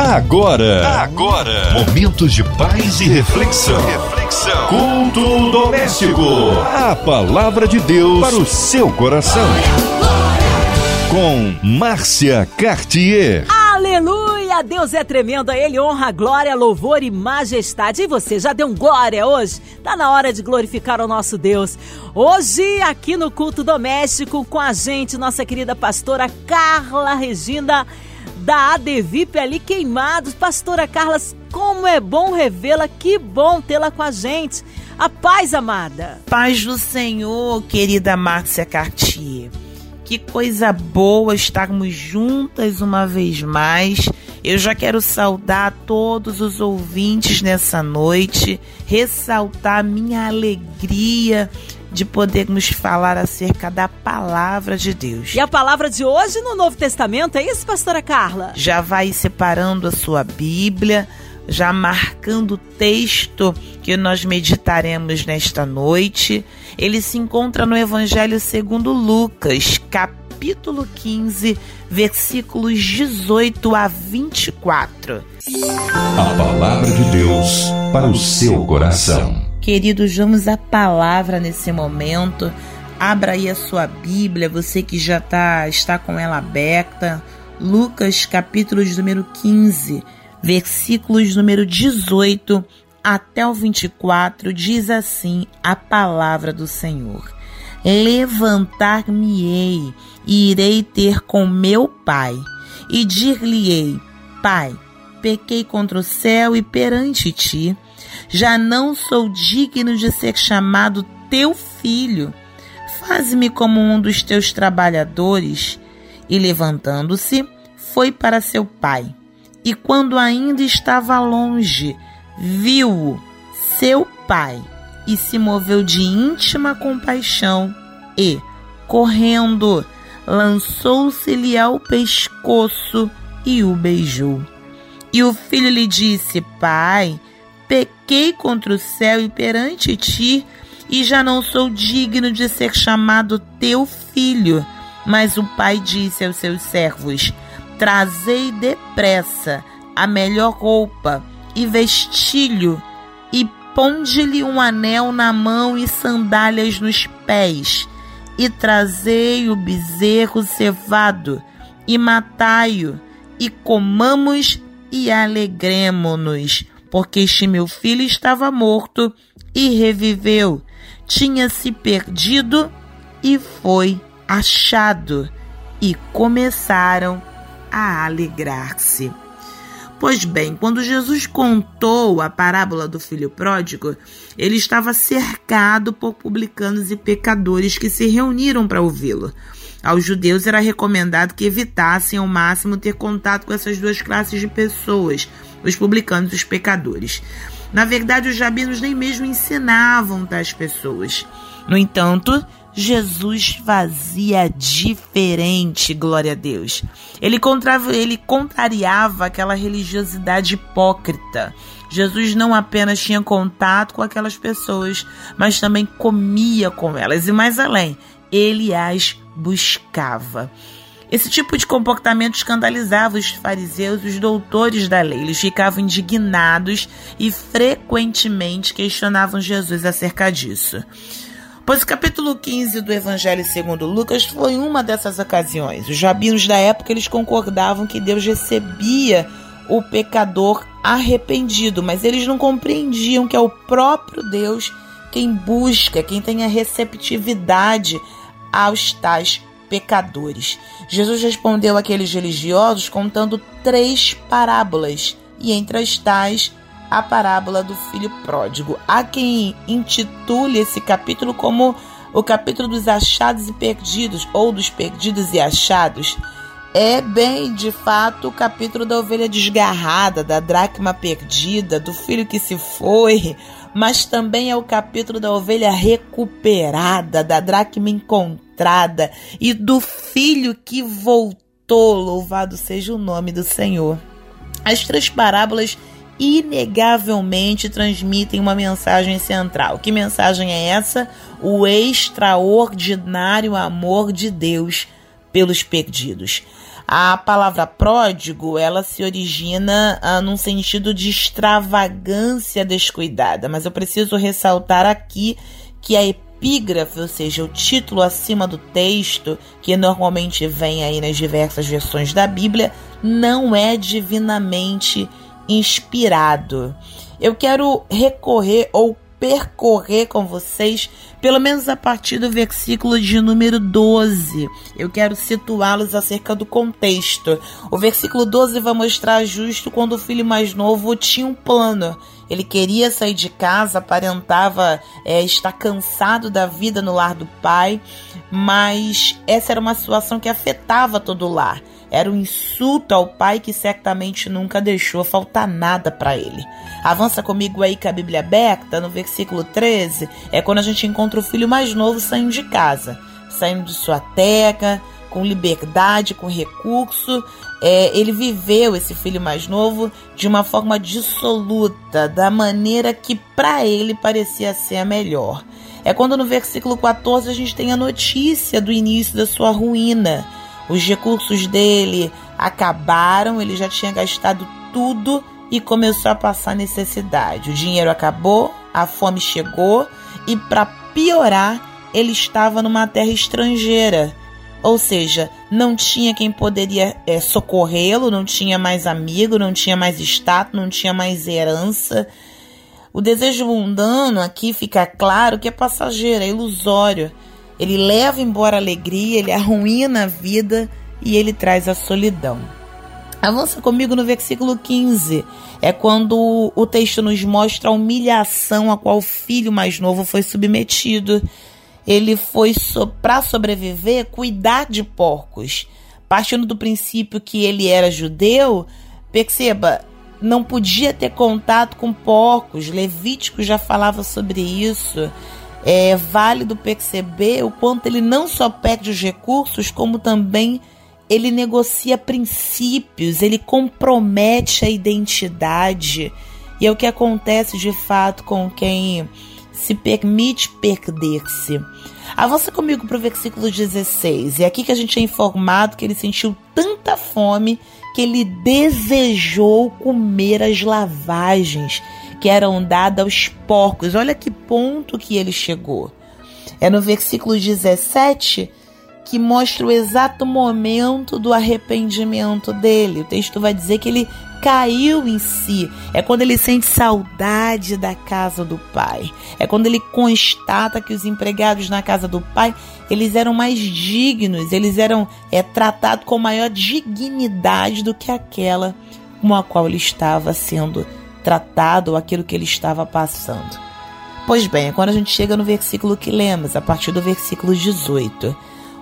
Agora, agora, momentos de paz e reflexão. Reflexão. Culto doméstico. A palavra de Deus para o seu coração. Com Márcia Cartier. Aleluia! Deus é tremendo, a Ele honra, glória, louvor e majestade. E você já deu um glória hoje? Tá na hora de glorificar o nosso Deus. Hoje, aqui no culto doméstico, com a gente, nossa querida pastora Carla Regina da ADVIP ali queimados. Pastora Carla, como é bom revê-la, que bom tê-la com a gente. A paz, amada. Paz do Senhor, querida Márcia Cartier. Que coisa boa estarmos juntas uma vez mais. Eu já quero saudar todos os ouvintes nessa noite, ressaltar minha alegria de podermos falar acerca da palavra de Deus. E a palavra de hoje no Novo Testamento, é isso, pastora Carla? Já vai separando a sua Bíblia, já marcando o texto que nós meditaremos nesta noite. Ele se encontra no Evangelho segundo Lucas, capítulo 15, versículos 18 a 24. A palavra de Deus para o seu coração. Queridos, vamos à palavra nesse momento. Abra aí a sua Bíblia, você que já tá, está com ela aberta. Lucas, capítulo de número 15, versículos número 18 até o 24, diz assim a palavra do Senhor: Levantar-me-ei e irei ter com meu pai, e dir-lhe-ei: Pai, pequei contra o céu e perante ti já não sou digno de ser chamado teu filho. Faze-me como um dos teus trabalhadores. E levantando-se, foi para seu pai. E quando ainda estava longe, viu-o, seu pai, e se moveu de íntima compaixão e, correndo, lançou-se-lhe ao pescoço e o beijou. E o filho lhe disse: Pai, pequei contra o céu e perante ti, e já não sou digno de ser chamado teu filho. Mas o pai disse aos seus servos: Trazei depressa a melhor roupa e vestilho, e ponde-lhe um anel na mão e sandálias nos pés, e trazei o bezerro cevado, e matai-o, e comamos e alegremo-nos porque este meu filho estava morto e reviveu, tinha se perdido e foi achado, e começaram a alegrar-se. Pois bem, quando Jesus contou a parábola do filho pródigo, ele estava cercado por publicanos e pecadores que se reuniram para ouvi-lo. Aos judeus era recomendado que evitassem ao máximo ter contato com essas duas classes de pessoas, os publicanos os pecadores. Na verdade, os rabinos nem mesmo ensinavam tais pessoas. No entanto, Jesus fazia diferente, glória a Deus. Ele, contrava, ele contrariava aquela religiosidade hipócrita. Jesus não apenas tinha contato com aquelas pessoas, mas também comia com elas. E mais além, ele as buscava. Esse tipo de comportamento escandalizava os fariseus e os doutores da lei. Eles ficavam indignados e frequentemente questionavam Jesus acerca disso. Pois o capítulo 15 do Evangelho segundo Lucas foi uma dessas ocasiões. Os rabinos da época eles concordavam que Deus recebia o pecador arrependido, mas eles não compreendiam que é o próprio Deus quem busca, quem tem a receptividade aos tais pecadores. Jesus respondeu àqueles religiosos contando três parábolas, e entre as tais, a parábola do filho pródigo. Há quem intitule esse capítulo como o capítulo dos achados e perdidos, ou dos perdidos e achados. É bem, de fato, o capítulo da ovelha desgarrada, da dracma perdida, do filho que se foi, mas também é o capítulo da ovelha recuperada, da dracma encontrada e do filho que voltou. Louvado seja o nome do Senhor. As três parábolas inegavelmente transmitem uma mensagem central. Que mensagem é essa? O extraordinário amor de Deus pelos perdidos. A palavra pródigo, ela se origina ah, num sentido de extravagância descuidada, mas eu preciso ressaltar aqui que a epígrafe, ou seja, o título acima do texto, que normalmente vem aí nas diversas versões da Bíblia, não é divinamente inspirado. Eu quero recorrer ou percorrer com vocês, pelo menos a partir do versículo de número 12. Eu quero situá-los acerca do contexto. O versículo 12 vai mostrar justo quando o filho mais novo tinha um plano. Ele queria sair de casa, aparentava é, estar cansado da vida no lar do pai, mas essa era uma situação que afetava todo o lar. Era um insulto ao pai que certamente nunca deixou faltar nada para ele. Avança comigo aí com a Bíblia aberta, no versículo 13, é quando a gente encontra o filho mais novo saindo de casa, saindo de sua terra, com liberdade, com recurso. É, ele viveu, esse filho mais novo, de uma forma dissoluta, da maneira que para ele parecia ser a melhor. É quando no versículo 14 a gente tem a notícia do início da sua ruína os recursos dele acabaram, ele já tinha gastado tudo e começou a passar necessidade. O dinheiro acabou, a fome chegou e, para piorar, ele estava numa terra estrangeira. Ou seja, não tinha quem poderia é, socorrê-lo, não tinha mais amigo, não tinha mais status, não tinha mais herança. O desejo mundano aqui fica claro que é passageiro, é ilusório. Ele leva embora a alegria, ele arruína a vida e ele traz a solidão. Avança comigo no versículo 15. É quando o texto nos mostra a humilhação a qual o filho mais novo foi submetido. Ele foi, so, para sobreviver, cuidar de porcos. Partindo do princípio que ele era judeu, perceba, não podia ter contato com porcos. Levítico já falava sobre isso é válido perceber o quanto ele não só perde os recursos, como também ele negocia princípios, ele compromete a identidade. E é o que acontece de fato com quem se permite perder-se. Avança comigo para o versículo 16. É aqui que a gente é informado que ele sentiu tanta fome que ele desejou comer as lavagens que eram dadas aos porcos. Olha que ponto que ele chegou. É no versículo 17 que mostra o exato momento do arrependimento dele. O texto vai dizer que ele caiu em si. É quando ele sente saudade da casa do pai. É quando ele constata que os empregados na casa do pai, eles eram mais dignos, eles eram é, tratados com maior dignidade do que aquela com a qual ele estava sendo tratado aquilo que ele estava passando. Pois bem, quando a gente chega no versículo que lemos, a partir do versículo 18,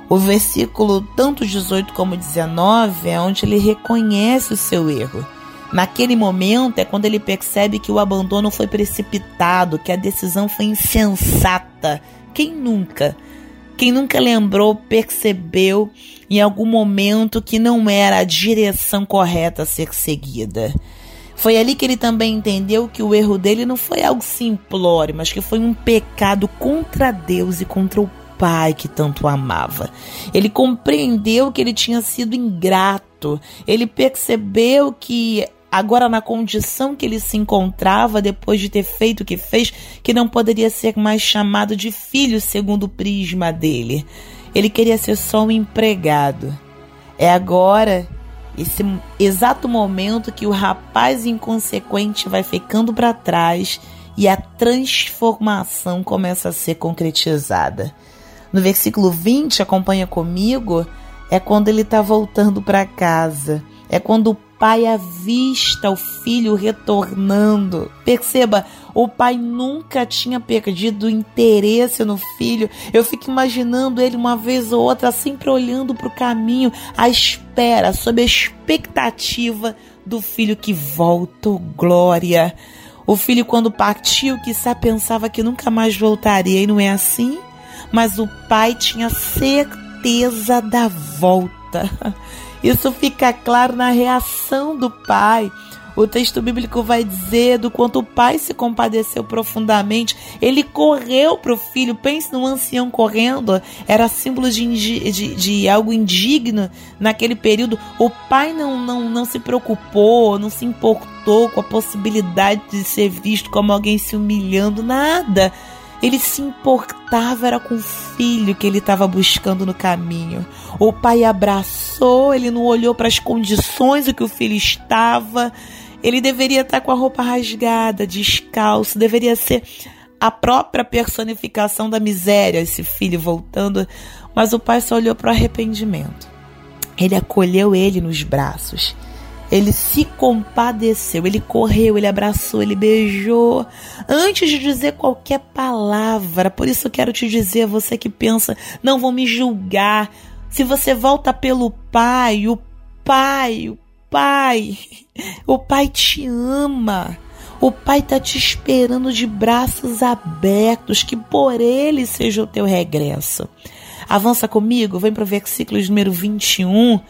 o versículo tanto 18 como 19 é onde ele reconhece o seu erro. Naquele momento é quando ele percebe que o abandono foi precipitado, que a decisão foi insensata. Quem nunca? Quem nunca lembrou, percebeu em algum momento que não era a direção correta a ser seguida. Foi ali que ele também entendeu que o erro dele não foi algo simplório, mas que foi um pecado contra Deus e contra o Pai que tanto amava. Ele compreendeu que ele tinha sido ingrato. Ele percebeu que agora na condição que ele se encontrava depois de ter feito o que fez, que não poderia ser mais chamado de filho segundo o prisma dele. Ele queria ser só um empregado. É agora esse exato momento que o rapaz inconsequente vai ficando para trás e a transformação começa a ser concretizada. No versículo 20, acompanha comigo, é quando ele está voltando para casa. É quando o pai avista o filho retornando. Perceba, o pai nunca tinha perdido interesse no filho. Eu fico imaginando ele uma vez ou outra sempre olhando para o caminho, à espera, sob a expectativa do filho que volta, glória. O filho, quando partiu, quizá pensava que nunca mais voltaria, e não é assim? Mas o pai tinha certeza da volta. Isso fica claro na reação do pai. O texto bíblico vai dizer do quanto o pai se compadeceu profundamente. Ele correu para o filho. Pense num ancião correndo. Era símbolo de, de, de, algo indigno naquele período. O pai não, não, não se preocupou, não se importou com a possibilidade de ser visto como alguém se humilhando. Nada. Ele se importava era com o filho que ele estava buscando no caminho. O pai abraçou, ele não olhou para as condições em que o filho estava. Ele deveria estar com a roupa rasgada, descalço, deveria ser a própria personificação da miséria, esse filho voltando. Mas o pai só olhou para o arrependimento. Ele acolheu ele nos braços. Ele se compadeceu, ele correu, ele abraçou, ele beijou, antes de dizer qualquer palavra. Por isso eu quero te dizer, você que pensa, não vou me julgar. Se você volta pelo Pai, o Pai, o Pai, o Pai te ama. O Pai está te esperando de braços abertos, que por Ele seja o teu regresso. Avança comigo, vem para o versículo número 21.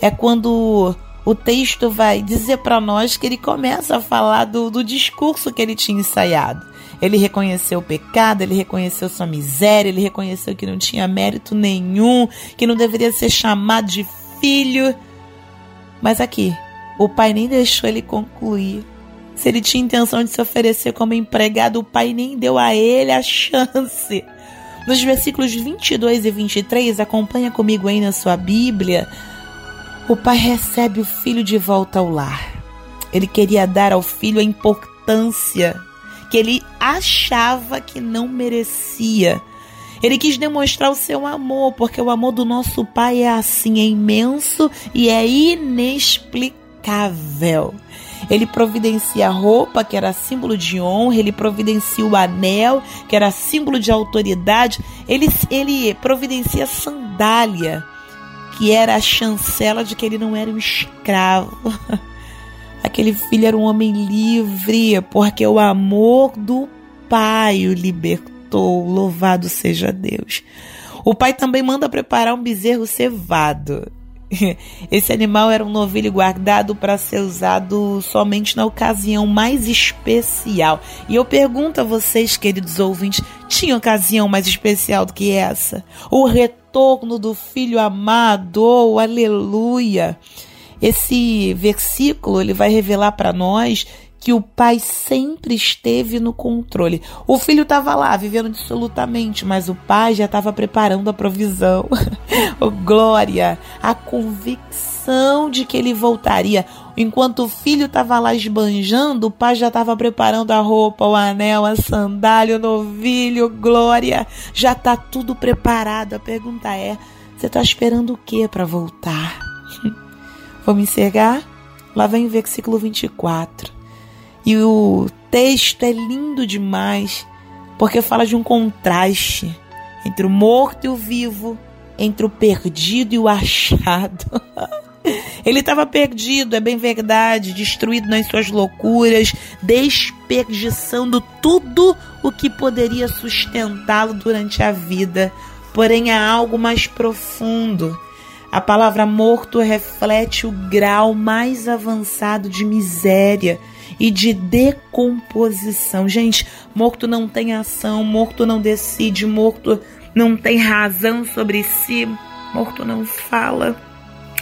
É quando o texto vai dizer para nós que ele começa a falar do, do discurso que ele tinha ensaiado. Ele reconheceu o pecado, ele reconheceu sua miséria, ele reconheceu que não tinha mérito nenhum, que não deveria ser chamado de filho. Mas aqui, o pai nem deixou ele concluir. Se ele tinha intenção de se oferecer como empregado, o pai nem deu a ele a chance. Nos versículos 22 e 23, acompanha comigo aí na sua Bíblia o pai recebe o filho de volta ao lar. Ele queria dar ao filho a importância que ele achava que não merecia. Ele quis demonstrar o seu amor, porque o amor do nosso pai é assim, é imenso e é inexplicável. Ele providencia a roupa, que era símbolo de honra, ele providencia o anel, que era símbolo de autoridade, ele, ele providencia sandália que era a chancela de que ele não era um escravo. Aquele filho era um homem livre, porque o amor do pai o libertou. Louvado seja Deus. O pai também manda preparar um bezerro cevado. Esse animal era um novilho guardado para ser usado somente na ocasião mais especial. E eu pergunto a vocês, queridos ouvintes, tinha ocasião mais especial do que essa? O retorno do filho amado, oh, aleluia! Esse versículo ele vai revelar para nós que o pai sempre esteve no controle. O filho estava lá, vivendo dissolutamente, mas o pai já estava preparando a provisão. oh, glória! A convicção de que ele voltaria. Enquanto o filho estava lá esbanjando, o pai já estava preparando a roupa, o anel, a sandália, o novilho, glória. Já está tudo preparado. A pergunta é: você está esperando o que para voltar? Vamos encerrar? Lá vem o versículo 24. E o texto é lindo demais, porque fala de um contraste entre o morto e o vivo, entre o perdido e o achado. Ele estava perdido, é bem verdade, destruído nas suas loucuras, desperdiçando tudo o que poderia sustentá-lo durante a vida. Porém, há algo mais profundo. A palavra morto reflete o grau mais avançado de miséria e de decomposição. Gente, morto não tem ação, morto não decide, morto não tem razão sobre si, morto não fala.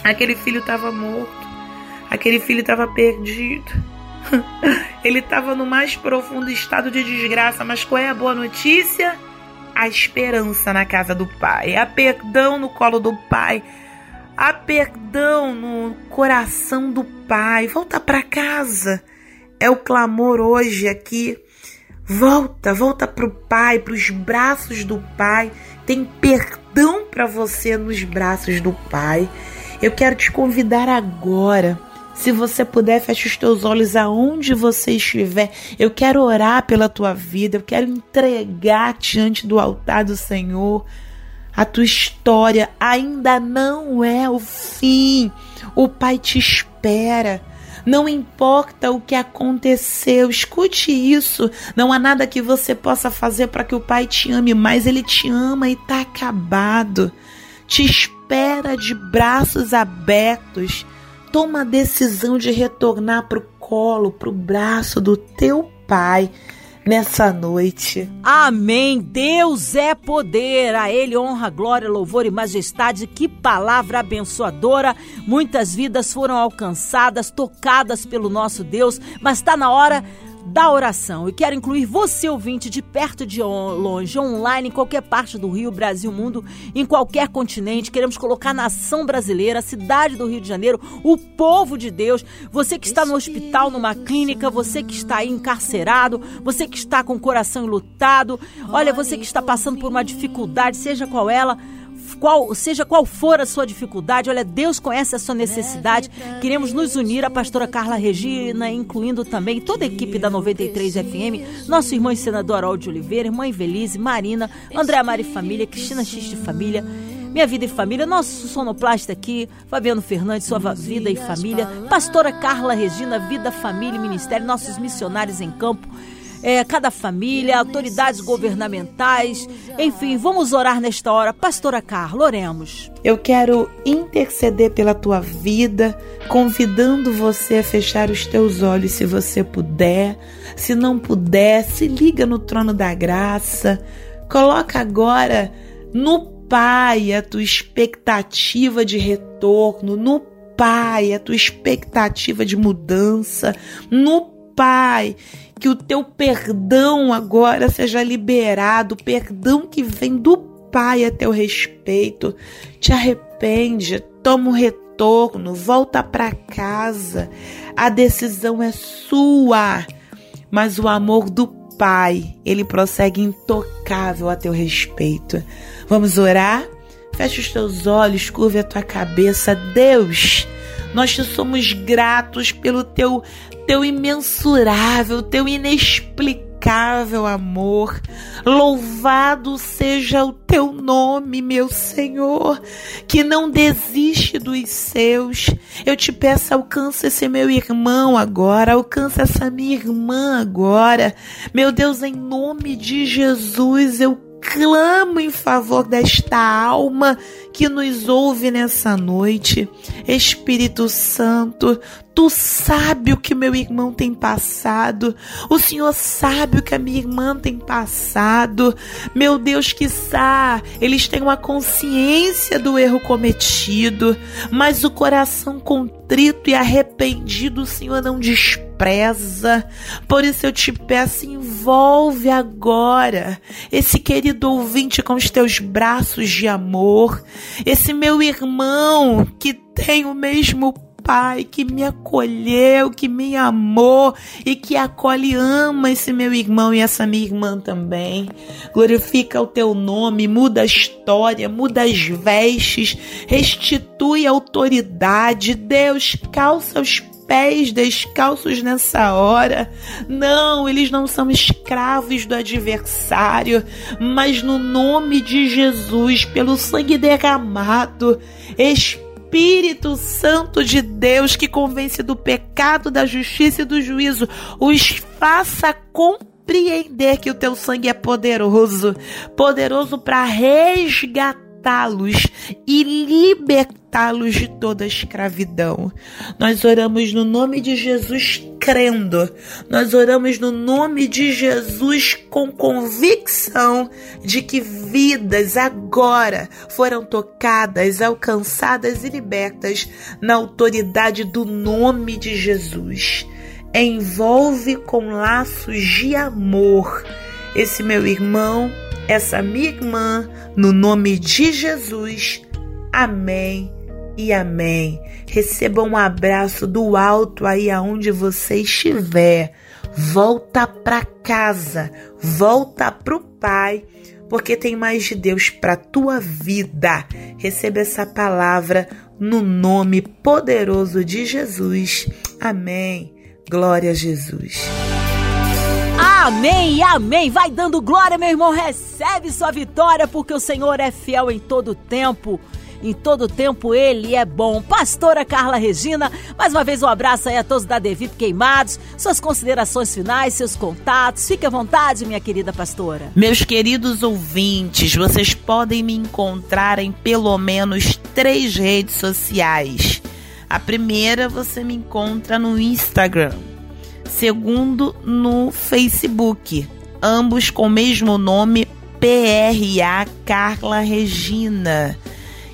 Aquele filho estava morto, aquele filho estava perdido. Ele estava no mais profundo estado de desgraça, mas qual é a boa notícia? A esperança na casa do pai, a perdão no colo do pai, a perdão no coração do pai. Volta para casa é o clamor hoje aqui. Volta, volta para o Pai, para os braços do Pai. Tem perdão para você nos braços do Pai. Eu quero te convidar agora. Se você puder, feche os teus olhos aonde você estiver. Eu quero orar pela tua vida. Eu quero entregar diante do altar do Senhor. A tua história ainda não é o fim. O Pai te espera. Não importa o que aconteceu, escute isso. Não há nada que você possa fazer para que o Pai te ame mais. Ele te ama e está acabado. Te espera de braços abertos. Toma a decisão de retornar para o colo, para o braço do teu Pai nessa noite. Amém. Deus é poder. A Ele honra, glória, louvor e majestade. Que palavra abençoadora. Muitas vidas foram alcançadas, tocadas pelo nosso Deus, mas está na hora da oração. E quero incluir você, ouvinte, de perto, de longe, online, em qualquer parte do Rio, Brasil, mundo, em qualquer continente. Queremos colocar a nação brasileira, a cidade do Rio de Janeiro, o povo de Deus. Você que está no hospital, numa clínica, você que está aí encarcerado, você que está com o coração enlutado, olha, você que está passando por uma dificuldade, seja qual ela qual, seja qual for a sua dificuldade, olha, Deus conhece a sua necessidade. Queremos nos unir à pastora Carla Regina, incluindo também toda a equipe da 93 FM, nosso irmão e senador Harold Oliveira, irmã Evelise, Marina, André Mari Família, Cristina X de Família. Minha Vida e Família, nosso sonoplasta aqui, Fabiano Fernandes, Sua Vida e Família, Pastora Carla Regina, Vida, Família e Ministério, nossos missionários em campo, é, cada família, autoridades governamentais. Enfim, vamos orar nesta hora. Pastora Carla, oremos. Eu quero interceder pela tua vida, convidando você a fechar os teus olhos se você puder. Se não puder, se liga no trono da graça. Coloca agora no Pai a tua expectativa de retorno, no Pai a tua expectativa de mudança, no Pai que o teu perdão agora seja liberado, perdão que vem do Pai a teu respeito. Te arrepende, toma um retorno, volta para casa. A decisão é sua, mas o amor do Pai, ele prossegue intocável a teu respeito. Vamos orar? Feche os teus olhos, curve a tua cabeça. Deus, nós te somos gratos pelo teu teu imensurável, teu inexplicável amor. Louvado seja o teu nome, meu Senhor, que não desiste dos seus. Eu te peço, alcança esse meu irmão agora, alcança essa minha irmã agora. Meu Deus, em nome de Jesus, eu clamo em favor desta alma que nos ouve nessa noite. Espírito Santo, Tu sabe o que meu irmão tem passado. O Senhor sabe o que a minha irmã tem passado. Meu Deus, que eles têm uma consciência do erro cometido, mas o coração contrito e arrependido o Senhor não despreza. Por isso eu te peço, envolve agora esse querido ouvinte com os teus braços de amor, esse meu irmão que tem o mesmo Pai que me acolheu, que me amou e que acolhe e ama esse meu irmão e essa minha irmã também. Glorifica o teu nome, muda a história, muda as vestes, restitui a autoridade. Deus, calça os pés descalços nessa hora. Não, eles não são escravos do adversário, mas no nome de Jesus, pelo sangue derramado, Espírito Santo de Deus que convence do pecado, da justiça e do juízo, os faça compreender que o teu sangue é poderoso, poderoso para resgatar libertá-los e libertá-los de toda escravidão. Nós oramos no nome de Jesus crendo. Nós oramos no nome de Jesus com convicção de que vidas agora foram tocadas, alcançadas e libertas na autoridade do nome de Jesus. Envolve com laços de amor esse meu irmão essa minha irmã, no nome de Jesus. Amém e amém. Receba um abraço do alto aí aonde você estiver. Volta para casa, volta pro Pai, porque tem mais de Deus para tua vida. Receba essa palavra no nome poderoso de Jesus. Amém. Glória a Jesus. Amém, amém. Vai dando glória, meu irmão. Recebe sua vitória, porque o Senhor é fiel em todo tempo. Em todo tempo ele é bom. Pastora Carla Regina, mais uma vez um abraço aí a todos da Devip Queimados. Suas considerações finais, seus contatos. Fique à vontade, minha querida pastora. Meus queridos ouvintes, vocês podem me encontrar em pelo menos três redes sociais. A primeira você me encontra no Instagram segundo no Facebook, ambos com o mesmo nome, PRA Carla Regina.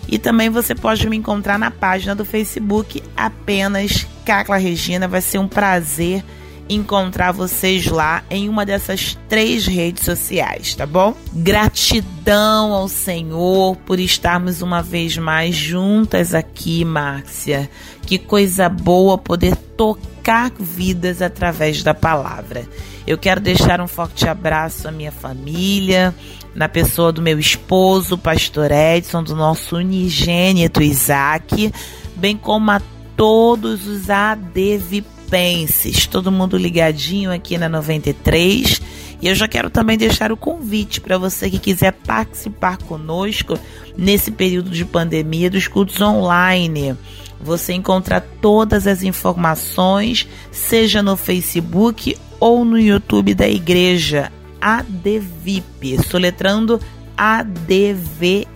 E também você pode me encontrar na página do Facebook, apenas Carla Regina. Vai ser um prazer encontrar vocês lá em uma dessas três redes sociais, tá bom? Gratidão ao Senhor por estarmos uma vez mais juntas aqui, Márcia. Que coisa boa poder tocar vidas através da palavra. Eu quero deixar um forte abraço à minha família, na pessoa do meu esposo, pastor Edson, do nosso unigênito Isaac, bem como a todos os ADVP Penses, todo mundo ligadinho aqui na 93. E eu já quero também deixar o convite para você que quiser participar conosco nesse período de pandemia dos cultos online. Você encontra todas as informações, seja no Facebook ou no YouTube da igreja ADVIP, soletrando ADVIP.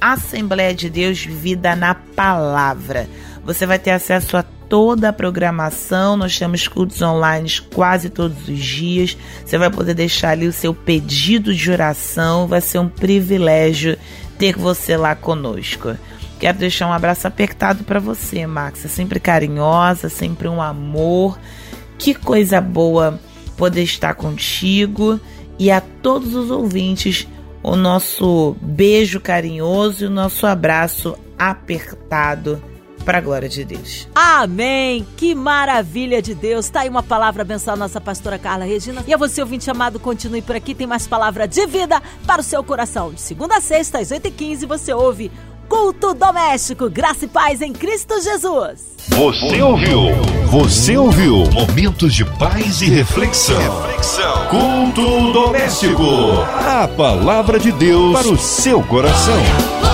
Assembleia de Deus Vida na Palavra. Você vai ter acesso a toda a programação. Nós temos cultos online quase todos os dias. Você vai poder deixar ali o seu pedido de oração. Vai ser um privilégio ter você lá conosco. Quero deixar um abraço apertado para você, Max. É sempre carinhosa, sempre um amor. Que coisa boa poder estar contigo e a todos os ouvintes o nosso beijo carinhoso e o nosso abraço apertado para a glória de Deus. Amém! Que maravilha de Deus! Tá aí uma palavra abençoada nossa pastora Carla Regina. E a você, ouvinte amado, continue por aqui. Tem mais palavra de vida para o seu coração. De segunda a sexta, às 8h15, você ouve Culto Doméstico, Graça e Paz em Cristo Jesus. Você ouviu? Você ouviu? Momentos de paz e reflexão. reflexão. Culto Doméstico. A palavra de Deus para o seu coração.